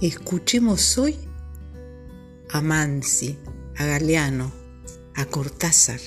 Escuchemos hoy a Mansi, a Galeano, a Cortázar.